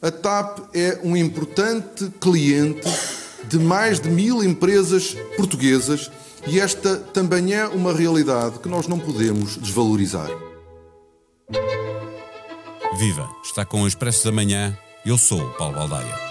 A TAP é um importante cliente de mais de mil empresas portuguesas e esta também é uma realidade que nós não podemos desvalorizar. Viva! Está com o Expresso da Manhã. Eu sou o Paulo Baldaia.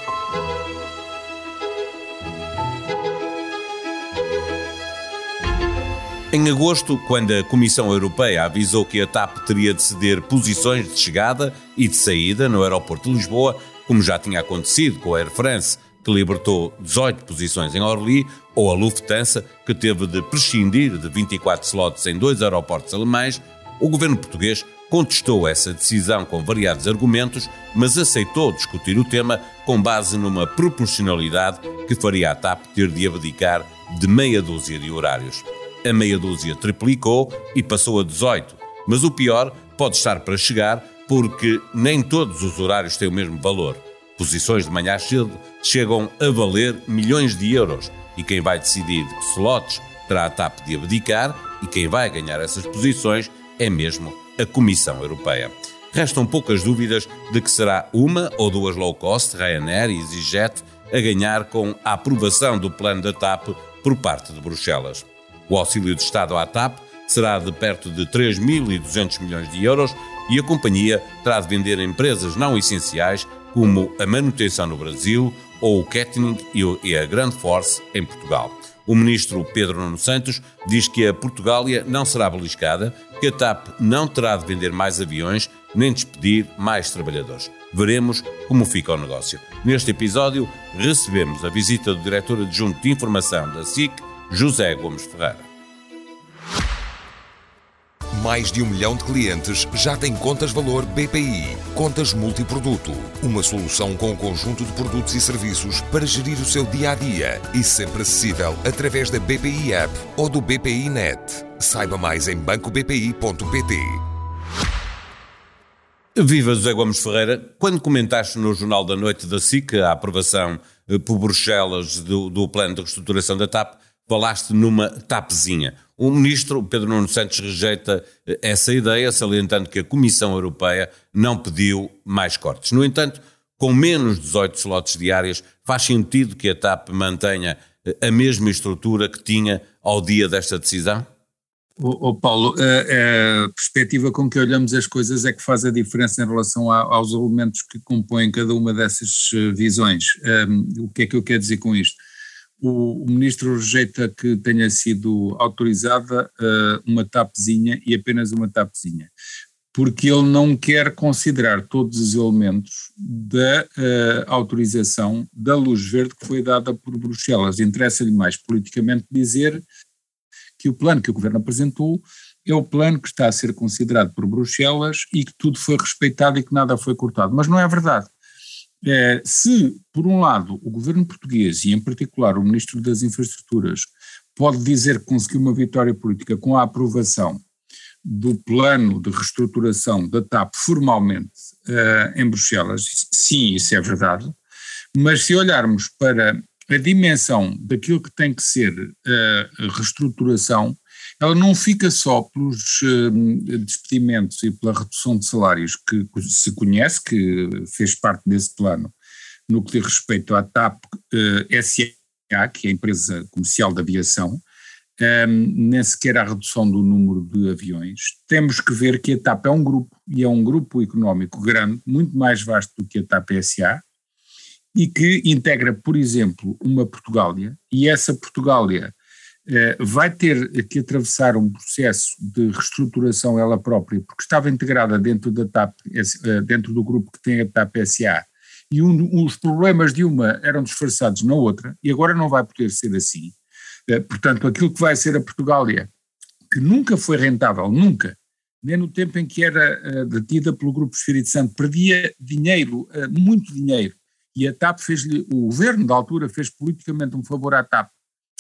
Em agosto, quando a Comissão Europeia avisou que a TAP teria de ceder posições de chegada e de saída no aeroporto de Lisboa, como já tinha acontecido com a Air France, que libertou 18 posições em Orly, ou a Lufthansa, que teve de prescindir de 24 slots em dois aeroportos alemães, o governo português contestou essa decisão com variados argumentos, mas aceitou discutir o tema com base numa proporcionalidade que faria a TAP ter de abdicar de meia dúzia de horários a meia dúzia triplicou e passou a 18. Mas o pior pode estar para chegar porque nem todos os horários têm o mesmo valor. Posições de manhã cedo chegam a valer milhões de euros e quem vai decidir de que slots terá a TAP de abdicar e quem vai ganhar essas posições é mesmo a Comissão Europeia. Restam poucas dúvidas de que será uma ou duas low cost, Ryanair e EasyJet, a ganhar com a aprovação do plano da TAP por parte de Bruxelas. O auxílio de Estado à TAP será de perto de 3.200 milhões de euros e a companhia terá de vender empresas não essenciais como a manutenção no Brasil ou o catering e a Grand Force em Portugal. O ministro Pedro Nuno Santos diz que a Portugália não será beliscada, que a TAP não terá de vender mais aviões nem despedir mais trabalhadores. Veremos como fica o negócio. Neste episódio, recebemos a visita do diretor adjunto de informação da SIC, José Gomes Ferreira. Mais de um milhão de clientes já têm contas valor BPI. Contas multiproduto. Uma solução com um conjunto de produtos e serviços para gerir o seu dia a dia e sempre acessível através da BPI App ou do BPI Net. Saiba mais em bancobpi.pt. Viva José Gomes Ferreira. Quando comentaste no Jornal da Noite da SIC a aprovação eh, por Bruxelas do, do plano de reestruturação da TAP, falaste numa tapezinha. O ministro Pedro Nuno Santos rejeita eh, essa ideia, salientando que a Comissão Europeia não pediu mais cortes. No entanto, com menos 18 slots diárias, faz sentido que a TAP mantenha eh, a mesma estrutura que tinha ao dia desta decisão? O, Paulo, a, a, perspectiva com que olhamos as coisas é que faz a diferença em relação a, aos elementos que compõem cada uma dessas eh, visões. Um, o que é que eu quero dizer com isto? O, o, ministro rejeita que tenha sido autorizada uh, uma TAPzinha e apenas uma TAPzinha, porque ele não quer considerar todos os elementos da uh, autorização da luz verde que foi dada por Bruxelas. Interessa-lhe mais politicamente dizer que o plano que o governo apresentou é o plano que está a ser considerado por Bruxelas e que tudo foi respeitado e que nada foi cortado. Mas não é verdade. É, se, por um lado, o governo português, e em particular o Ministro das Infraestruturas, pode dizer que conseguiu uma vitória política com a aprovação do plano de reestruturação da TAP formalmente uh, em Bruxelas, sim, isso é verdade, mas se olharmos para a dimensão daquilo que tem que ser a uh, reestruturação, ela não fica só pelos uh, despedimentos e pela redução de salários que se conhece, que fez parte desse plano, no que diz respeito à TAP uh, eh, SA, que é a empresa comercial de aviação, um, ehm, nem sequer a redução do número de aviões. Temos que ver que a TAP é um grupo, e é um grupo económico grande, muito mais vasto do que a TAP SA, e que integra, por exemplo, uma Portugália, e essa Portugália vai ter que atravessar um processo de reestruturação ela própria, porque estava integrada dentro da TAP, eh, dentro do grupo que tem a TAP SA, e um, os problemas de uma eram disfarçados na outra, e agora não vai poder ser assim. Eh, portanto, aquilo que vai ser a Portugália, que nunca foi rentável, nunca, nem no tempo em que era detida pelo Grupo Espírito Santo, perdia dinheiro, muito dinheiro, e a TAP fez-lhe, o governo da altura fez politicamente um favor à TAP,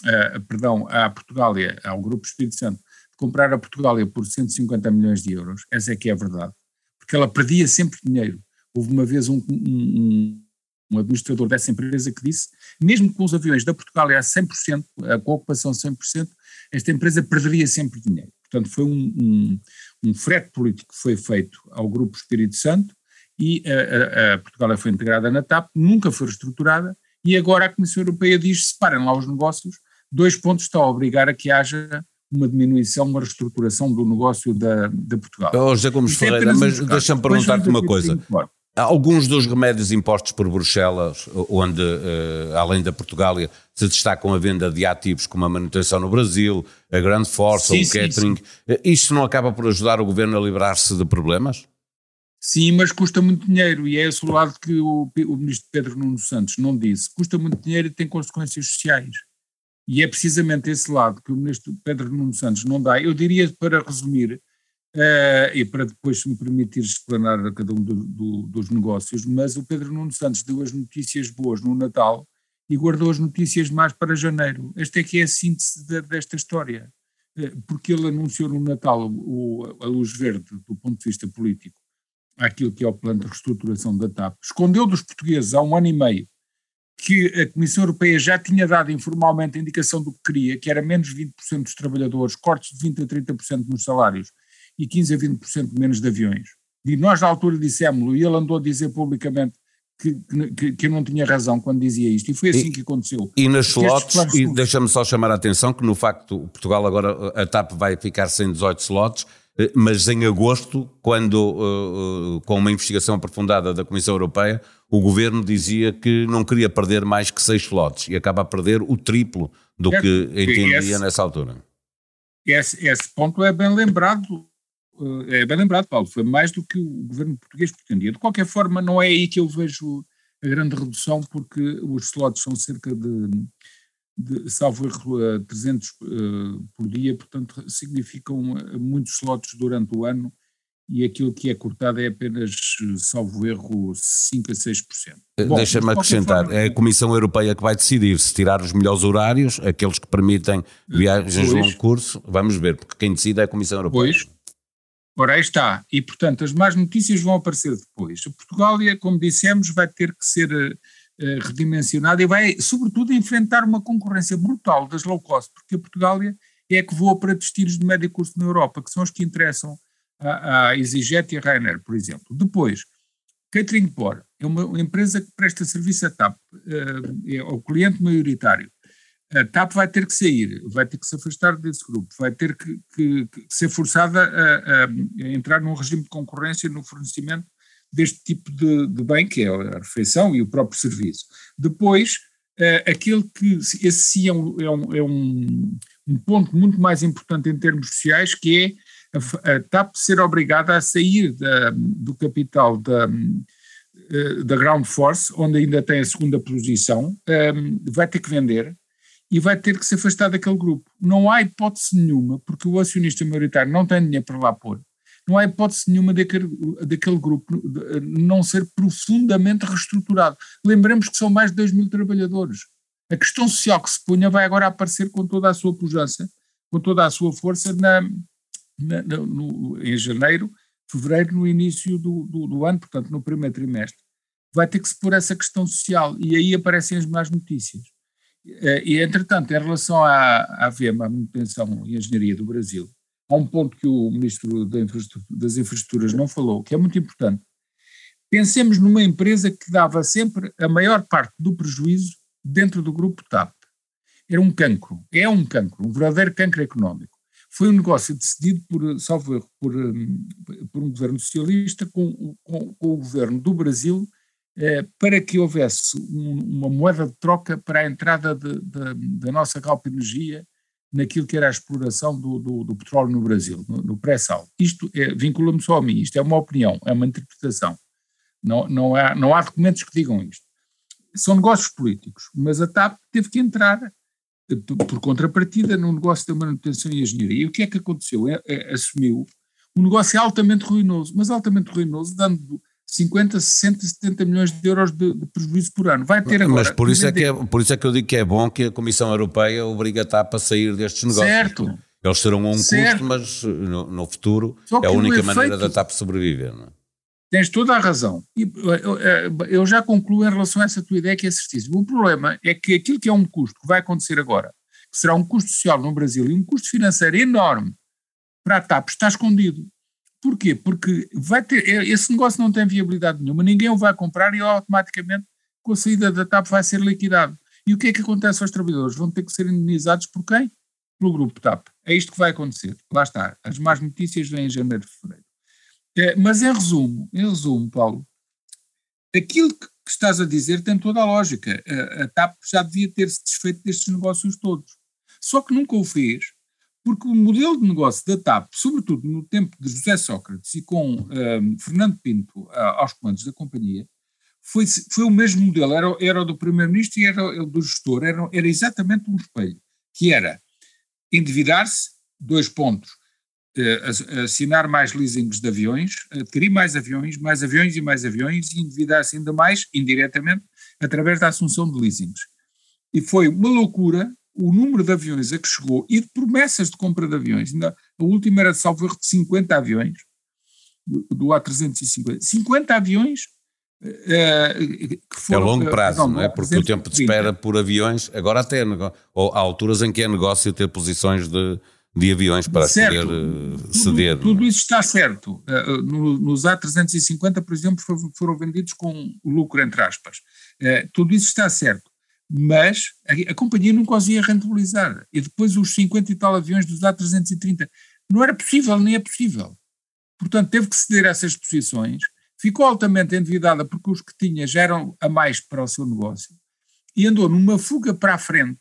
uh, perdão, à Portugália, ao Grupo Espírito Santo, de comprar a Portugália por 150 milhões de euros, essa é que é a verdade, porque ela perdia sempre dinheiro. Houve uma vez um, um, um administrador dessa empresa que disse, mesmo com os aviões da Portugália a 100%, com a ocupação 100%, esta empresa perderia sempre dinheiro. Portanto, foi um, um, um frete político que foi feito ao Grupo Espírito Santo e a, a, a Portugal foi integrada na TAP, nunca foi reestruturada, e agora a Comissão Europeia diz, separem lá os negócios, dois pontos estão a obrigar a que haja uma diminuição, uma reestruturação do negócio da, da Portugal. Oh, José Gomes é Ferreira, mas deixa-me perguntar-te uma coisa. Alguns dos remédios impostos por Bruxelas, onde, uh, além da Portugália, se destacam a venda de ativos como a manutenção no Brasil, a grande força, sim, o catering, sim, sim. Eh, isto não acaba por ajudar o governo a livrar-se de problemas? Sim, mas custa muito dinheiro e é esse o lado que o, o ministro Pedro Nuno Santos não disse. Custa muito dinheiro e tem consequências sociais. E é precisamente esse lado que o ministro Pedro Nuno Santos não dá. Eu diria, para resumir, Uh, e para depois, se me permitir explanar a cada um do, do, dos negócios, mas o Pedro Nuno Santos deu as notícias boas no Natal e guardou as notícias mais para janeiro. Esta é que é a síntese de, desta história, uh, porque ele anunciou no Natal o, a luz verde do ponto de vista político àquilo que é o plano de reestruturação da TAP, escondeu dos portugueses há um ano e meio que a Comissão Europeia já tinha dado informalmente a indicação do que queria, que era menos 20% dos trabalhadores, cortes de 20% a 30% nos salários, e 15 a 20% menos de aviões. E nós, na altura, dissemos-lo, e ele andou a dizer publicamente que, que, que, eu não tinha razão quando dizia isto, e foi assim e, que aconteceu. E nas slots, e deixa-me só chamar a atenção que no facto Portugal agora, a TAP vai ficar sem 18 slots, mas em agosto, quando uh, com uma investigação aprofundada da Comissão Europeia, o governo dizia que não queria perder mais que 6 slots e acaba a perder o triplo do é, que entendia esse, nessa altura. Esse, esse ponto é bem lembrado é bem lembrado, Paulo, foi mais do que o governo português pretendia. De qualquer forma, não é aí que eu vejo a grande redução, porque os slots são cerca de, de salvo erro, 300 uh, por dia, portanto, significam muitos slots durante o ano e aquilo que é cortado é apenas, salvo erro, 5 a 6%. Deixa-me acrescentar, forma, é a Comissão Europeia que vai decidir se tirar os melhores horários, aqueles que permitem viagens de longo curso, vamos ver, porque quem decide é a Comissão Europeia. Pois, Ora, aí está. E, portanto, as más notícias vão aparecer depois. A Portugália, como dissemos, vai ter que ser uh, redimensionada e vai, sobretudo, enfrentar uma concorrência brutal das low cost, porque a Portugália é que voa para destinos de médio custo na Europa, que são os que interessam à, à EasyJet e à Ryanair, por exemplo. Depois, Catering Por é uma empresa que presta serviço a TAP, uh, é o cliente maioritário a TAP vai ter que sair, vai ter que se afastar desse grupo, vai ter que, que, que ser forçada a, a, entrar num regime de concorrência no fornecimento deste tipo de, de, bem, que é a refeição e o próprio serviço. Depois, uh, aquele que, esse sim é, um, é, um, é um, um, ponto muito mais importante em termos sociais, que é a, a TAP ser obrigada a sair da, do capital da, eh, da Ground Force, onde ainda tem a segunda posição, um, eh, vai ter que vender, e vai ter que se afastar daquele grupo. Não há hipótese nenhuma, porque o acionista maioritário não tem dinheiro para lá pôr, não há hipótese nenhuma daquele, daquele grupo não ser profundamente reestruturado. Lembremos que são mais de 2 mil trabalhadores. A questão social que se punha vai agora aparecer com toda a sua pujança, com toda a sua força na, na, no, em janeiro, fevereiro, no início do, do, do ano, portanto no primeiro trimestre. Vai ter que se pôr essa questão social e aí aparecem as más notícias. Eh, e, entretanto, em relação à, à VEMA, a Manutenção e Engenharia do Brasil, há um ponto que o Ministro das Infraestruturas não falou, que é muito importante. Pensemos numa empresa que dava sempre a maior parte do prejuízo dentro do grupo TAP. Era um cancro, é um cancro, um verdadeiro cancro económico. Foi um negócio decidido por, salvo erro, por, hum, por um governo socialista com, com, com o governo do Brasil eh, para que houvesse um, uma moeda de troca para a entrada da nossa Galp Energia naquilo que era a exploração do, do, do petróleo no Brasil, no, no pré-sal. Isto é, vincula-me só a mim, isto é uma opinião, é uma interpretação. Não, não, há, não há documentos que digam isto. São negócios políticos, mas a TAP teve que entrar eh, por contrapartida no negócio da manutenção e engenharia. E o que é que aconteceu? É, é, assumiu um negócio altamente ruinoso, mas altamente ruinoso, dando 50, 60, 70 milhões de euros de, de, prejuízo por ano. Vai ter agora. Mas por isso, é que é, por isso é que eu digo que é bom que a Comissão Europeia obriga a TAP a sair destes negócios. Certo. Eles serão um certo. custo, mas no, no futuro é a única maneira da TAP sobreviver. Não é? Tens toda a razão. E, eu, eu, já concluo em relação a essa tua ideia que é certíssima. O problema é que aquilo que é um custo que vai acontecer agora, que será um custo social no Brasil e um custo financeiro enorme para a TAP, está escondido Porquê? Porque vai ter, é, esse negócio não tem viabilidade nenhuma, ninguém o vai comprar e automaticamente com a saída da TAP vai ser liquidado. E o que é que acontece aos trabalhadores? Vão ter que ser indenizados por quem? Pelo grupo TAP. É isto que vai acontecer. Lá está. As más notícias vêm em janeiro e fevereiro. É, mas em resumo, em resumo, Paulo, aquilo que, que estás a dizer tem toda a lógica. A, a TAP já devia ter-se desfeito destes negócios todos. Só que nunca o fez, porque o modelo de negócio da TAP, sobretudo no tempo de José Sócrates e com um, Fernando Pinto uh, aos comandos da companhia, foi, foi o mesmo modelo, era, era o do primeiro-ministro e era o do gestor, era, era exatamente um espelho, que era endividar-se, dois pontos, uh, assinar mais leasings de aviões, adquirir mais aviões, mais aviões e mais aviões e endividar-se ainda mais, indiretamente, através da assunção de leasings. E foi uma loucura o número de aviões a que chegou e de promessas de compra de aviões. Ainda, a última era de salvo erro de 50 aviões, do, do A350. 50 aviões Uh, é longo prazo, não, não é? Porque o tempo de espera por aviões, agora até ou há alturas em que é negócio ter posições de, de aviões para certo. poder ceder. Tudo, tudo, isso está certo. Uh, no, nos A350, por exemplo, foram vendidos com lucro, entre aspas. Uh, tudo isso está certo. Mas a, a, companhia nunca os ia rentabilizar. E depois os 50 e tal aviões dos A330. Não era possível, nem é possível. Portanto, teve que ceder essas posições. Ficou altamente endividada porque os que tinha já eram a mais para o seu negócio. E andou numa fuga para a frente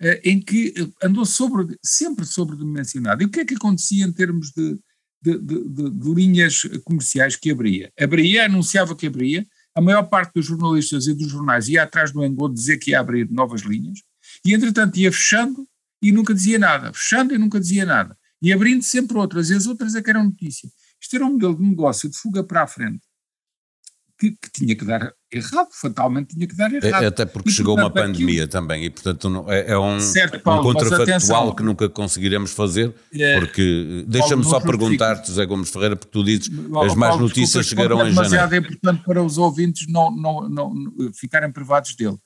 eh, em que andou sobre, sempre sobredimensionado. E o que é que acontecia em termos de, de, de, de, linhas comerciais que abria? Abria, anunciava que abria, a maior parte dos jornalistas e dos jornais ia atrás do engodo dizer que ia abrir novas linhas, e entretanto ia fechando e nunca dizia nada, fechando e nunca dizia nada, e abrindo sempre outras, e as outras é que eram notícia. Isto era um modelo de negócio de fuga para a frente, que, que, tinha que dar errado, fatalmente tinha que dar é, errado. Até porque e, chegou portanto, uma pandemia aquilo... também e, portanto, não, é, é um, certo, Paulo, um contrafactual que nunca conseguiremos fazer, é, porque deixa-me só perguntar-te, José Gomes Ferreira, porque tu dizes as más Paulo, notícias chegaram em janeiro. É demasiado importante para os ouvintes não, não, não, não ficarem privados dele.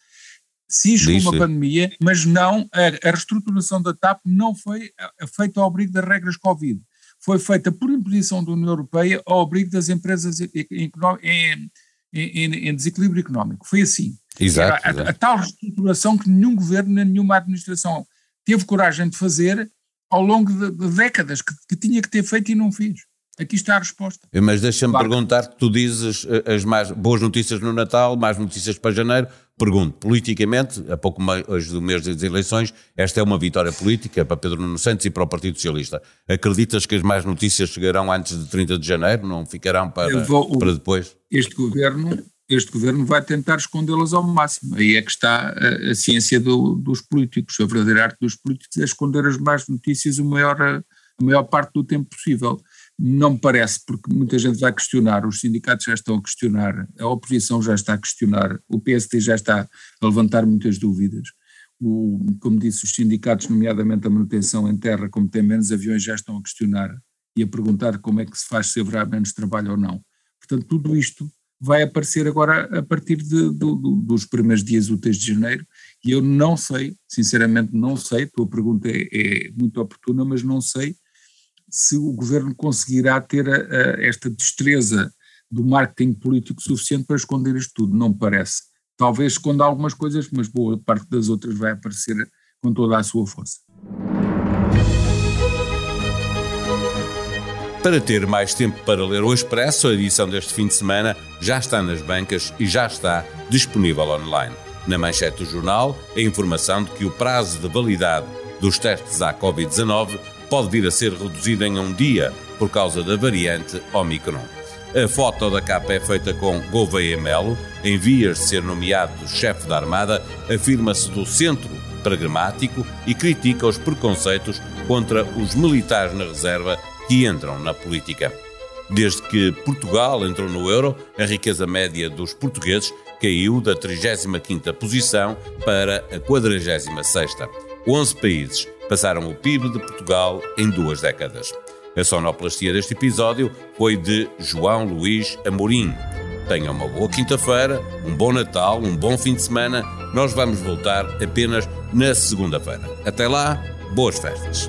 Sim, chegou Diz, uma pandemia, mas não, a, a reestruturação da TAP não foi feita ao abrigo das regras Covid. Foi feita por imposição da União Europeia ao abrigo das empresas em, em, em em, desequilíbrio económico. Foi assim. Exato, a, a, a, tal reestruturação que nenhum governo, nem nenhuma administração teve coragem de fazer ao longo de, de décadas, que, que, tinha que ter feito e não fez. Aqui está a resposta. Mas deixa-me claro. perguntar, tu dizes eh, as mais boas notícias no Natal, mais notícias para janeiro, Pergunto, politicamente, a pouco mais, hoje do mês das eleições, esta é uma vitória política para Pedro Nuno Santos e para o Partido Socialista. Acreditas que as mais notícias chegarão antes de 30 de janeiro? Não ficarão para, vou, para depois? Este governo, este governo vai tentar escondê-las ao máximo. Aí é que está a, a ciência do, dos políticos. A verdadeira arte dos políticos é esconder as más notícias o maior, a maior parte do tempo possível. Não me parece, porque muita gente vai questionar, os sindicatos já estão a questionar, a oposição já está a questionar, o PST já está a levantar muitas dúvidas. O, como disse, os sindicatos, nomeadamente a manutenção em terra, como tem menos aviões, já estão a questionar e a perguntar como é que se faz se haverá menos trabalho ou não. Portanto, tudo isto vai aparecer agora a partir de, de, de, dos primeiros dias úteis de janeiro e eu não sei, sinceramente não sei, tua pergunta é, é muito oportuna, mas não sei se o governo conseguirá ter a, a esta destreza do marketing político suficiente para esconder isto tudo, não me parece. Talvez esconda algumas coisas, mas boa parte das outras vai aparecer com toda a sua força. Para ter mais tempo para ler o Expresso, a edição deste fim de semana já está nas bancas e já está disponível online. Na manchete do jornal, a informação de que o prazo de validade dos testes à Covid-19 pode vir a ser reduzido em um dia por causa da variante Omicron. A foto da capa é feita com Gouveia Melo, em vias de ser nomeado chefe da Armada, afirma-se do centro pragmático e critica os preconceitos contra os militares na reserva que entram na política. Desde que Portugal entrou no euro, a riqueza média dos portugueses caiu da 35ª posição para a 46ª. 11 países passaram o PIB de Portugal em duas décadas. A sonoplastia deste episódio foi de João Luís Amorim. Tenha uma boa quinta-feira, um bom Natal, um bom fim de semana. Nós vamos voltar apenas na segunda-feira. Até lá, boas festas.